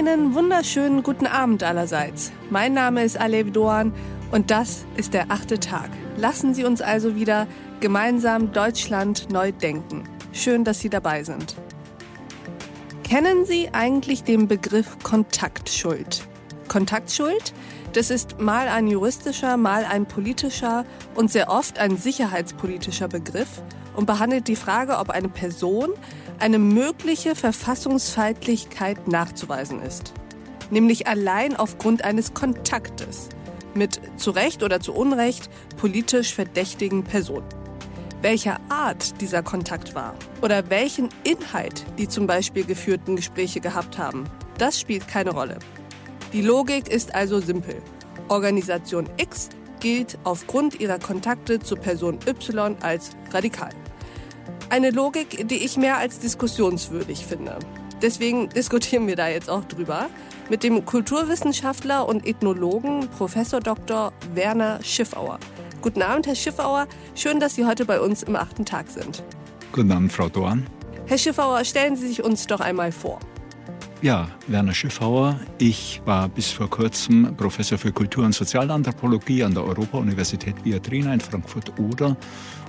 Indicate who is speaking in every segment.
Speaker 1: Einen wunderschönen guten Abend allerseits. Mein Name ist Alev Doan und das ist der achte Tag. Lassen Sie uns also wieder gemeinsam Deutschland neu denken. Schön, dass Sie dabei sind. Kennen Sie eigentlich den Begriff Kontaktschuld? Kontaktschuld? Das ist mal ein juristischer, mal ein politischer und sehr oft ein sicherheitspolitischer Begriff und behandelt die Frage, ob eine Person eine mögliche Verfassungsfeindlichkeit nachzuweisen ist. Nämlich allein aufgrund eines Kontaktes mit zu Recht oder zu Unrecht politisch verdächtigen Personen. Welcher Art dieser Kontakt war oder welchen Inhalt die zum Beispiel geführten Gespräche gehabt haben, das spielt keine Rolle. Die Logik ist also simpel. Organisation X gilt aufgrund ihrer Kontakte zu Person Y als radikal. Eine Logik, die ich mehr als diskussionswürdig finde. Deswegen diskutieren wir da jetzt auch drüber mit dem Kulturwissenschaftler und Ethnologen Professor Dr. Werner Schiffauer. Guten Abend, Herr Schiffauer. Schön, dass Sie heute bei uns im achten Tag sind.
Speaker 2: Guten Abend, Frau Dorn.
Speaker 1: Herr Schiffauer, stellen Sie sich uns doch einmal vor.
Speaker 2: Ja, Werner Schiffauer. Ich war bis vor kurzem Professor für Kultur- und Sozialanthropologie an der Europa-Universität Viadrina in Frankfurt-Oder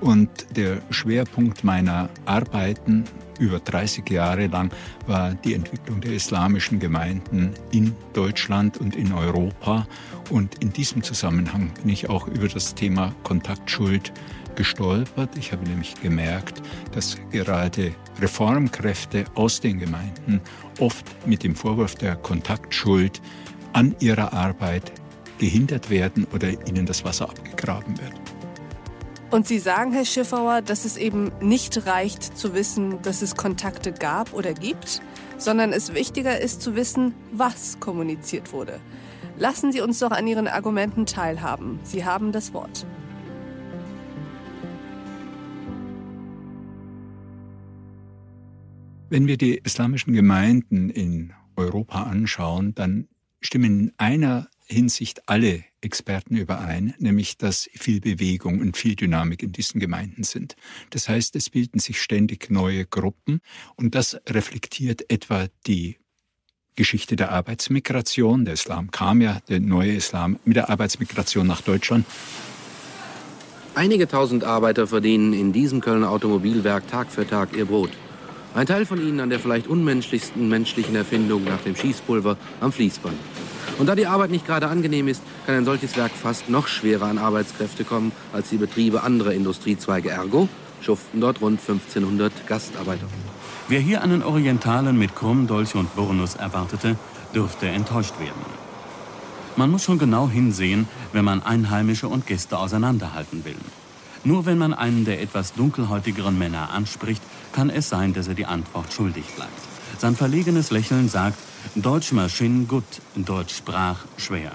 Speaker 2: und der Schwerpunkt meiner Arbeiten über 30 Jahre lang war die Entwicklung der islamischen Gemeinden in Deutschland und in Europa. Und in diesem Zusammenhang bin ich auch über das Thema Kontaktschuld gestolpert. Ich habe nämlich gemerkt, dass gerade Reformkräfte aus den Gemeinden oft mit dem Vorwurf der Kontaktschuld an ihrer Arbeit gehindert werden oder ihnen das Wasser abgegraben wird.
Speaker 1: Und Sie sagen, Herr Schiffauer, dass es eben nicht reicht zu wissen, dass es Kontakte gab oder gibt, sondern es wichtiger ist zu wissen, was kommuniziert wurde. Lassen Sie uns doch an Ihren Argumenten teilhaben. Sie haben das Wort.
Speaker 2: Wenn wir die islamischen Gemeinden in Europa anschauen, dann stimmen in einer Hinsicht alle Experten überein, nämlich dass viel Bewegung und viel Dynamik in diesen Gemeinden sind. Das heißt, es bilden sich ständig neue Gruppen und das reflektiert etwa die Geschichte der Arbeitsmigration. Der Islam kam ja, der neue Islam, mit der Arbeitsmigration nach Deutschland.
Speaker 3: Einige tausend Arbeiter verdienen in diesem Kölner Automobilwerk Tag für Tag ihr Brot. Ein Teil von ihnen an der vielleicht unmenschlichsten menschlichen Erfindung nach dem Schießpulver am Fließband. Und da die Arbeit nicht gerade angenehm ist, kann ein solches Werk fast noch schwerer an Arbeitskräfte kommen als die Betriebe anderer Industriezweige. Ergo schuften dort rund 1500 Gastarbeiter.
Speaker 4: Wer hier einen Orientalen mit Krumm, Dolch und Burnus erwartete, dürfte enttäuscht werden. Man muss schon genau hinsehen, wenn man Einheimische und Gäste auseinanderhalten will. Nur wenn man einen der etwas dunkelhäutigeren Männer anspricht, kann es sein, dass er die Antwort schuldig bleibt. Sein verlegenes Lächeln sagt, Deutsch Maschinen gut, Deutsch Sprach schwer.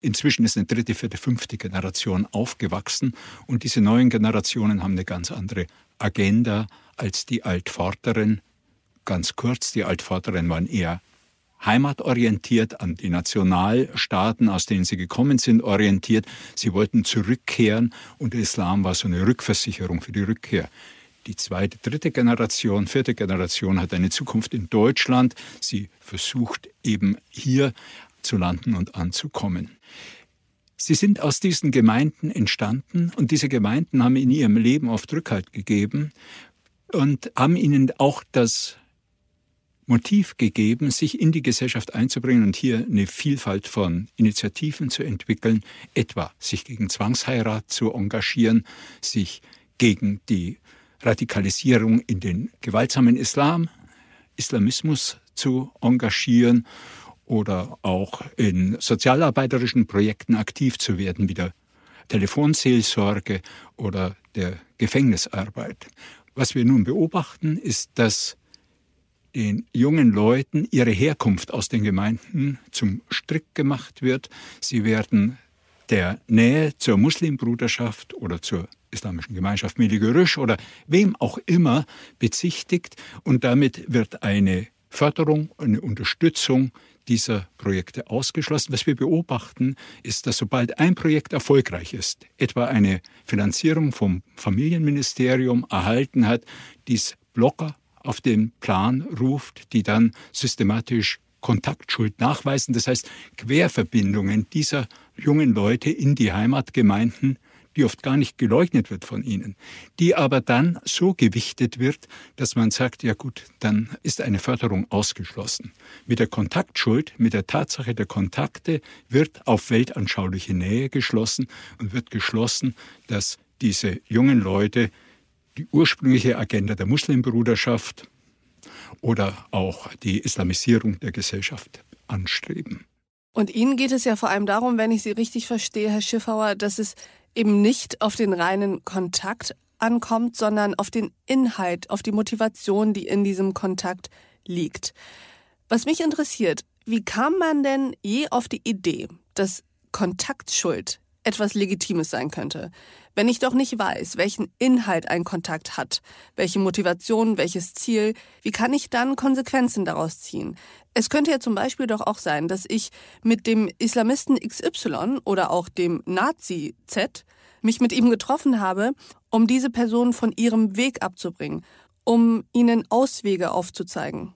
Speaker 2: Inzwischen ist eine dritte, vierte, fünfte Generation aufgewachsen und diese neuen Generationen haben eine ganz andere Agenda als die Altvorderen. Ganz kurz, die Altvorderen waren eher heimatorientiert, an die Nationalstaaten, aus denen sie gekommen sind, orientiert. Sie wollten zurückkehren und der Islam war so eine Rückversicherung für die Rückkehr. Die zweite, dritte Generation, vierte Generation hat eine Zukunft in Deutschland. Sie versucht eben hier zu landen und anzukommen. Sie sind aus diesen Gemeinden entstanden und diese Gemeinden haben in ihrem Leben oft Rückhalt gegeben und haben ihnen auch das Motiv gegeben, sich in die Gesellschaft einzubringen und hier eine Vielfalt von Initiativen zu entwickeln, etwa sich gegen Zwangsheirat zu engagieren, sich gegen die Radikalisierung in den gewaltsamen Islam, Islamismus zu engagieren oder auch in sozialarbeiterischen Projekten aktiv zu werden, wie der Telefonseelsorge oder der Gefängnisarbeit. Was wir nun beobachten, ist, dass den jungen Leuten ihre Herkunft aus den Gemeinden zum Strick gemacht wird. Sie werden der Nähe zur Muslimbruderschaft oder zur islamischen Gemeinschaft Meligerisch oder wem auch immer bezichtigt und damit wird eine Förderung, eine Unterstützung dieser Projekte ausgeschlossen. Was wir beobachten, ist, dass sobald ein Projekt erfolgreich ist, etwa eine Finanzierung vom Familienministerium erhalten hat, dies locker auf den Plan ruft, die dann systematisch Kontaktschuld nachweisen. Das heißt, Querverbindungen dieser jungen Leute in die Heimatgemeinden, die oft gar nicht geleugnet wird von ihnen, die aber dann so gewichtet wird, dass man sagt, ja gut, dann ist eine Förderung ausgeschlossen. Mit der Kontaktschuld, mit der Tatsache der Kontakte wird auf weltanschauliche Nähe geschlossen und wird geschlossen, dass diese jungen Leute die ursprüngliche Agenda der Muslimbruderschaft oder auch die Islamisierung der Gesellschaft anstreben.
Speaker 1: Und Ihnen geht es ja vor allem darum, wenn ich Sie richtig verstehe, Herr Schiffauer, dass es eben nicht auf den reinen Kontakt ankommt, sondern auf den Inhalt, auf die Motivation, die in diesem Kontakt liegt. Was mich interessiert, wie kam man denn je auf die Idee, dass Kontaktschuld etwas Legitimes sein könnte? Wenn ich doch nicht weiß, welchen Inhalt ein Kontakt hat, welche Motivation, welches Ziel, wie kann ich dann Konsequenzen daraus ziehen? Es könnte ja zum Beispiel doch auch sein, dass ich mit dem Islamisten XY oder auch dem Nazi Z mich mit ihm getroffen habe, um diese Person von ihrem Weg abzubringen, um ihnen Auswege aufzuzeigen.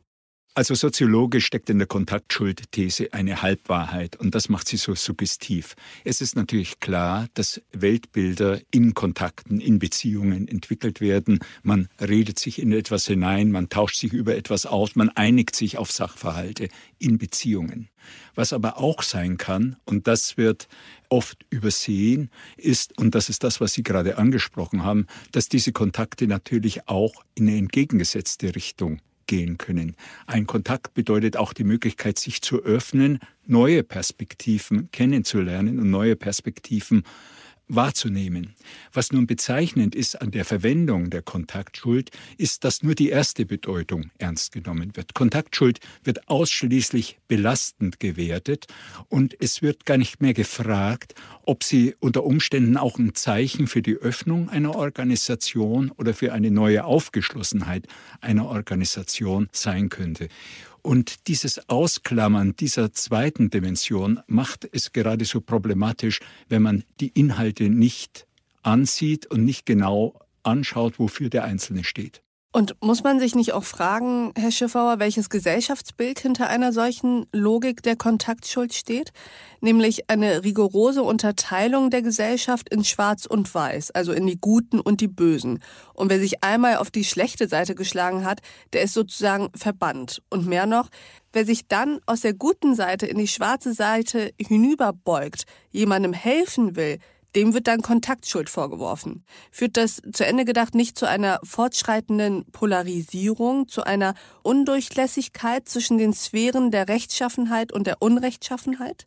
Speaker 2: Also soziologisch steckt in der Kontaktschuldthese eine Halbwahrheit und das macht sie so suggestiv. Es ist natürlich klar, dass Weltbilder in Kontakten, in Beziehungen entwickelt werden. Man redet sich in etwas hinein, man tauscht sich über etwas aus, man einigt sich auf Sachverhalte in Beziehungen. Was aber auch sein kann, und das wird oft übersehen, ist, und das ist das, was Sie gerade angesprochen haben, dass diese Kontakte natürlich auch in eine entgegengesetzte Richtung gehen können. Ein Kontakt bedeutet auch die Möglichkeit, sich zu öffnen, neue Perspektiven kennenzulernen und neue Perspektiven wahrzunehmen. Was nun bezeichnend ist an der Verwendung der Kontaktschuld, ist, dass nur die erste Bedeutung ernst genommen wird. Kontaktschuld wird ausschließlich belastend gewertet und es wird gar nicht mehr gefragt, ob sie unter Umständen auch ein Zeichen für die Öffnung einer Organisation oder für eine neue Aufgeschlossenheit einer Organisation sein könnte. Und dieses Ausklammern dieser zweiten Dimension macht es gerade so problematisch, wenn man die Inhalte nicht ansieht und nicht genau anschaut, wofür der Einzelne steht.
Speaker 1: Und muss man sich nicht auch fragen, Herr Schiffauer, welches Gesellschaftsbild hinter einer solchen Logik der Kontaktschuld steht? Nämlich eine rigorose Unterteilung der Gesellschaft in Schwarz und Weiß, also in die Guten und die Bösen. Und wer sich einmal auf die schlechte Seite geschlagen hat, der ist sozusagen verbannt. Und mehr noch, wer sich dann aus der guten Seite in die schwarze Seite hinüberbeugt, jemandem helfen will, dem wird dann Kontaktschuld vorgeworfen. Führt das zu Ende gedacht nicht zu einer fortschreitenden Polarisierung, zu einer Undurchlässigkeit zwischen den Sphären der Rechtschaffenheit und der Unrechtschaffenheit?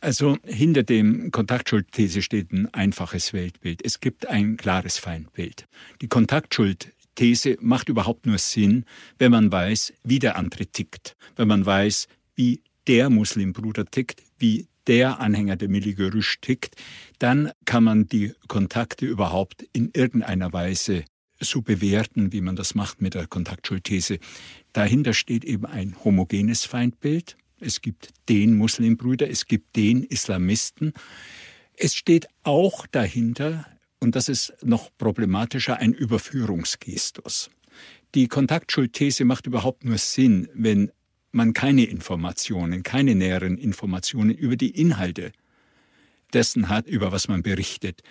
Speaker 2: Also hinter dem Kontaktschuldthese steht ein einfaches Weltbild. Es gibt ein klares Feindbild. Die Kontaktschuldthese macht überhaupt nur Sinn, wenn man weiß, wie der andere tickt, wenn man weiß, wie der Muslimbruder tickt, wie der Anhänger der Miligörüsch tickt, dann kann man die Kontakte überhaupt in irgendeiner Weise so bewerten, wie man das macht mit der Kontaktschuldthese. Dahinter steht eben ein homogenes Feindbild. Es gibt den Muslimbrüder, es gibt den Islamisten. Es steht auch dahinter, und das ist noch problematischer, ein Überführungsgestus. Die Kontaktschuldthese macht überhaupt nur Sinn, wenn man keine Informationen, keine näheren Informationen über die Inhalte dessen hat, über was man berichtet.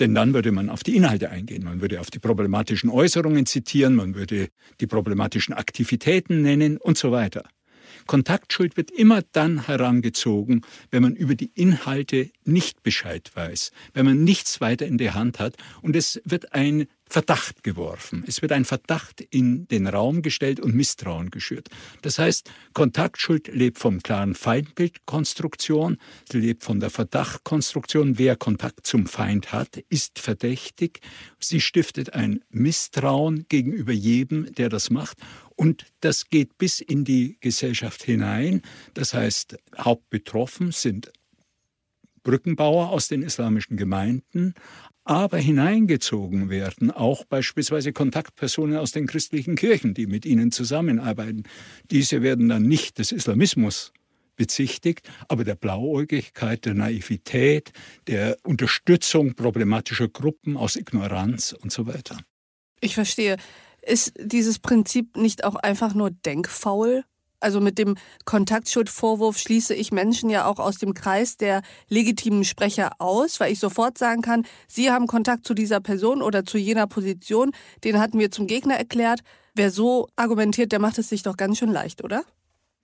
Speaker 2: Denn dann würde man auf die Inhalte eingehen, man würde auf die problematischen Äußerungen zitieren, man würde die problematischen Aktivitäten nennen und so weiter. Kontaktschuld wird immer dann herangezogen, wenn man über die Inhalte nicht Bescheid weiß, wenn man nichts weiter in der Hand hat und es wird ein Verdacht geworfen. Es wird ein Verdacht in den Raum gestellt und Misstrauen geschürt. Das heißt, Kontaktschuld lebt vom klaren Feindbildkonstruktion, sie lebt von der Verdachtkonstruktion. Wer Kontakt zum Feind hat, ist verdächtig. Sie stiftet ein Misstrauen gegenüber jedem, der das macht. Und das geht bis in die Gesellschaft hinein. Das heißt, hauptbetroffen sind Brückenbauer aus den islamischen Gemeinden, aber hineingezogen werden auch beispielsweise Kontaktpersonen aus den christlichen Kirchen, die mit ihnen zusammenarbeiten. Diese werden dann nicht des Islamismus bezichtigt, aber der Blauäugigkeit, der Naivität, der Unterstützung problematischer Gruppen aus Ignoranz und so weiter.
Speaker 1: Ich verstehe. Ist dieses Prinzip nicht auch einfach nur denkfaul? Also mit dem Kontaktschuldvorwurf schließe ich Menschen ja auch aus dem Kreis der legitimen Sprecher aus, weil ich sofort sagen kann, Sie haben Kontakt zu dieser Person oder zu jener Position, den hatten wir zum Gegner erklärt. Wer so argumentiert, der macht es sich doch ganz schön leicht, oder?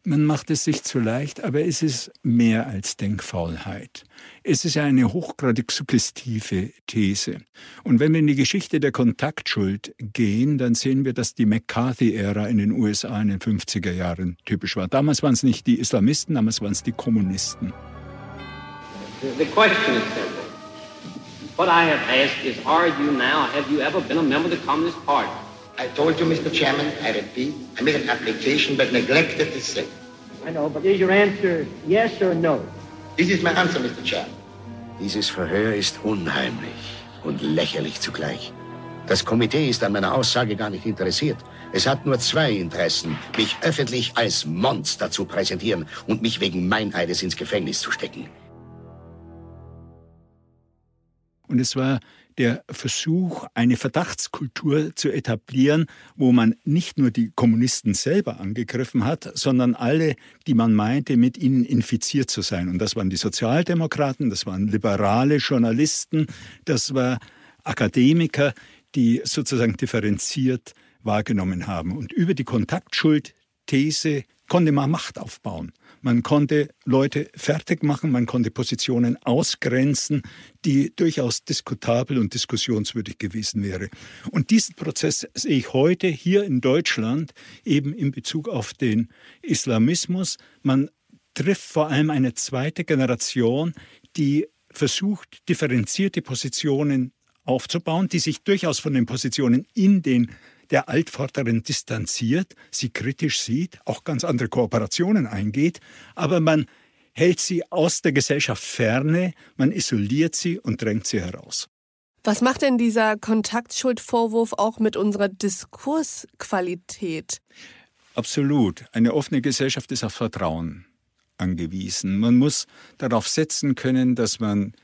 Speaker 2: Man macht es sich zu leicht, aber es ist mehr als Denkfaulheit. Es ist eine hochgradig suggestive These. Und wenn wir in die Geschichte der Kontaktschuld gehen, dann sehen wir, dass die McCarthy-Ära in den USA in den 50er Jahren typisch war. Damals waren es nicht die Islamisten, damals waren es die Kommunisten.
Speaker 5: The question is simple. What I have asked is, are you now, have you ever been a member of the Communist Party?
Speaker 6: I told you, Mr. Chairman, I repeat, I made an application but neglected to say.
Speaker 7: I know, but is your answer yes or no?
Speaker 6: This is my answer, Mr. Chairman.
Speaker 8: Dieses Verhör ist unheimlich und lächerlich zugleich. Das Komitee ist an meiner Aussage gar nicht interessiert. Es hat nur zwei Interessen, mich öffentlich als Monster zu präsentieren und mich wegen Meineides ins Gefängnis zu stecken.
Speaker 2: Und es war der Versuch, eine Verdachtskultur zu etablieren, wo man nicht nur die Kommunisten selber angegriffen hat, sondern alle, die man meinte, mit ihnen infiziert zu sein. Und das waren die Sozialdemokraten, das waren liberale Journalisten, das waren Akademiker, die sozusagen differenziert wahrgenommen haben. Und über die Kontaktschuldthese konnte man Macht aufbauen. Man konnte Leute fertig machen, man konnte Positionen ausgrenzen, die durchaus diskutabel und diskussionswürdig gewesen wäre. Und diesen Prozess sehe ich heute hier in Deutschland eben in Bezug auf den Islamismus. Man trifft vor allem eine zweite Generation, die versucht, differenzierte Positionen aufzubauen, die sich durchaus von den Positionen in den der Altvorderen distanziert, sie kritisch sieht, auch ganz andere Kooperationen eingeht, aber man hält sie aus der Gesellschaft ferne, man isoliert sie und drängt sie heraus.
Speaker 1: Was macht denn dieser Kontaktschuldvorwurf auch mit unserer Diskursqualität?
Speaker 2: Absolut. Eine offene Gesellschaft ist auf Vertrauen angewiesen. Man muss darauf setzen können, dass man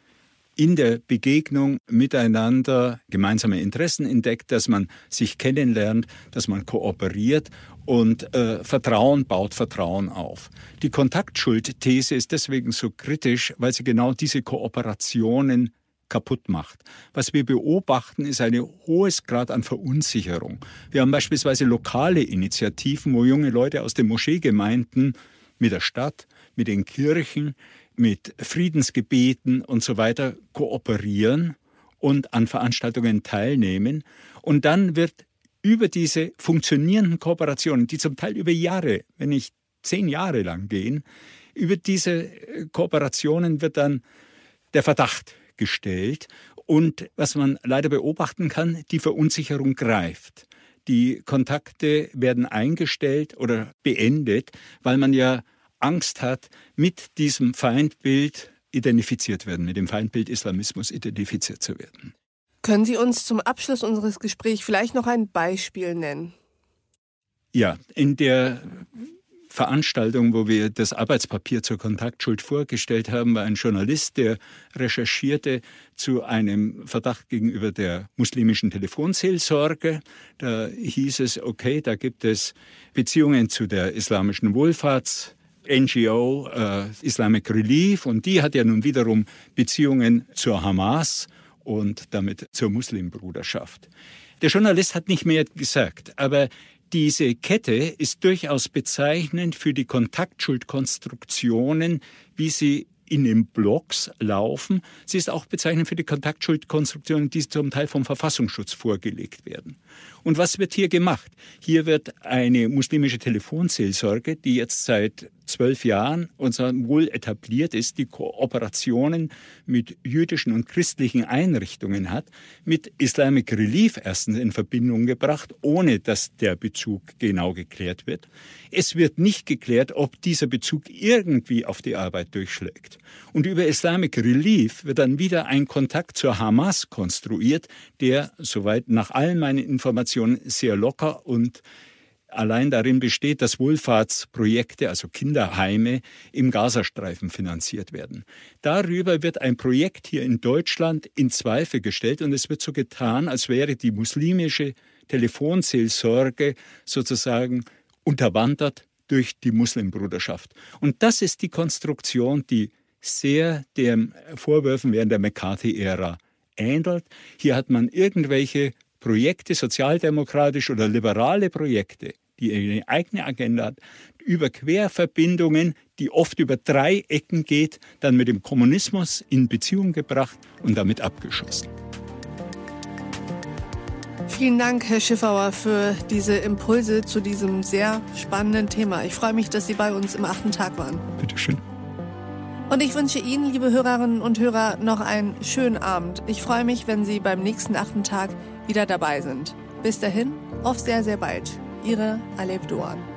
Speaker 2: in der Begegnung miteinander gemeinsame Interessen entdeckt, dass man sich kennenlernt, dass man kooperiert und äh, Vertrauen baut Vertrauen auf. Die Kontaktschuldthese ist deswegen so kritisch, weil sie genau diese Kooperationen kaputt macht. Was wir beobachten, ist ein hohes Grad an Verunsicherung. Wir haben beispielsweise lokale Initiativen, wo junge Leute aus den Moscheegemeinden mit der Stadt, mit den Kirchen, mit Friedensgebeten und so weiter kooperieren und an Veranstaltungen teilnehmen. Und dann wird über diese funktionierenden Kooperationen, die zum Teil über Jahre, wenn nicht zehn Jahre lang gehen, über diese Kooperationen wird dann der Verdacht gestellt. Und was man leider beobachten kann, die Verunsicherung greift. Die Kontakte werden eingestellt oder beendet, weil man ja Angst hat, mit diesem Feindbild identifiziert werden, mit dem Feindbild Islamismus identifiziert zu werden.
Speaker 1: Können Sie uns zum Abschluss unseres Gesprächs vielleicht noch ein Beispiel nennen?
Speaker 2: Ja, in der Veranstaltung, wo wir das Arbeitspapier zur Kontaktschuld vorgestellt haben, war ein Journalist, der recherchierte zu einem Verdacht gegenüber der muslimischen Telefonseelsorge. Da hieß es, okay, da gibt es Beziehungen zu der islamischen Wohlfahrts NGO äh, Islamic Relief und die hat ja nun wiederum Beziehungen zur Hamas und damit zur Muslimbruderschaft. Der Journalist hat nicht mehr gesagt, aber diese Kette ist durchaus bezeichnend für die Kontaktschuldkonstruktionen, wie sie in den Blocks laufen. Sie ist auch bezeichnend für die Kontaktschuldkonstruktionen, die zum Teil vom Verfassungsschutz vorgelegt werden. Und was wird hier gemacht? Hier wird eine muslimische Telefonseelsorge, die jetzt seit zwölf Jahren und wohl etabliert ist, die Kooperationen mit jüdischen und christlichen Einrichtungen hat, mit Islamic Relief erstens in Verbindung gebracht, ohne dass der Bezug genau geklärt wird. Es wird nicht geklärt, ob dieser Bezug irgendwie auf die Arbeit durchschlägt. Und über Islamic Relief wird dann wieder ein Kontakt zur Hamas konstruiert, der, soweit nach allen meinen Informationen, sehr locker und allein darin besteht, dass Wohlfahrtsprojekte, also Kinderheime, im Gazastreifen finanziert werden. Darüber wird ein Projekt hier in Deutschland in Zweifel gestellt und es wird so getan, als wäre die muslimische Telefonseelsorge sozusagen unterwandert durch die Muslimbruderschaft. Und das ist die Konstruktion, die sehr den Vorwürfen während der McCarthy-Ära ähnelt. Hier hat man irgendwelche Projekte, sozialdemokratische oder liberale Projekte, die eine eigene Agenda hat, über Querverbindungen, die oft über drei Ecken geht, dann mit dem Kommunismus in Beziehung gebracht und damit abgeschossen.
Speaker 1: Vielen Dank, Herr Schiffauer, für diese Impulse zu diesem sehr spannenden Thema. Ich freue mich, dass Sie bei uns im achten Tag waren.
Speaker 2: Bitte schön.
Speaker 1: Und ich wünsche Ihnen, liebe Hörerinnen und Hörer, noch einen schönen Abend. Ich freue mich, wenn Sie beim nächsten achten Tag wieder dabei sind. Bis dahin, auf sehr, sehr bald. Ihre Alep Doan.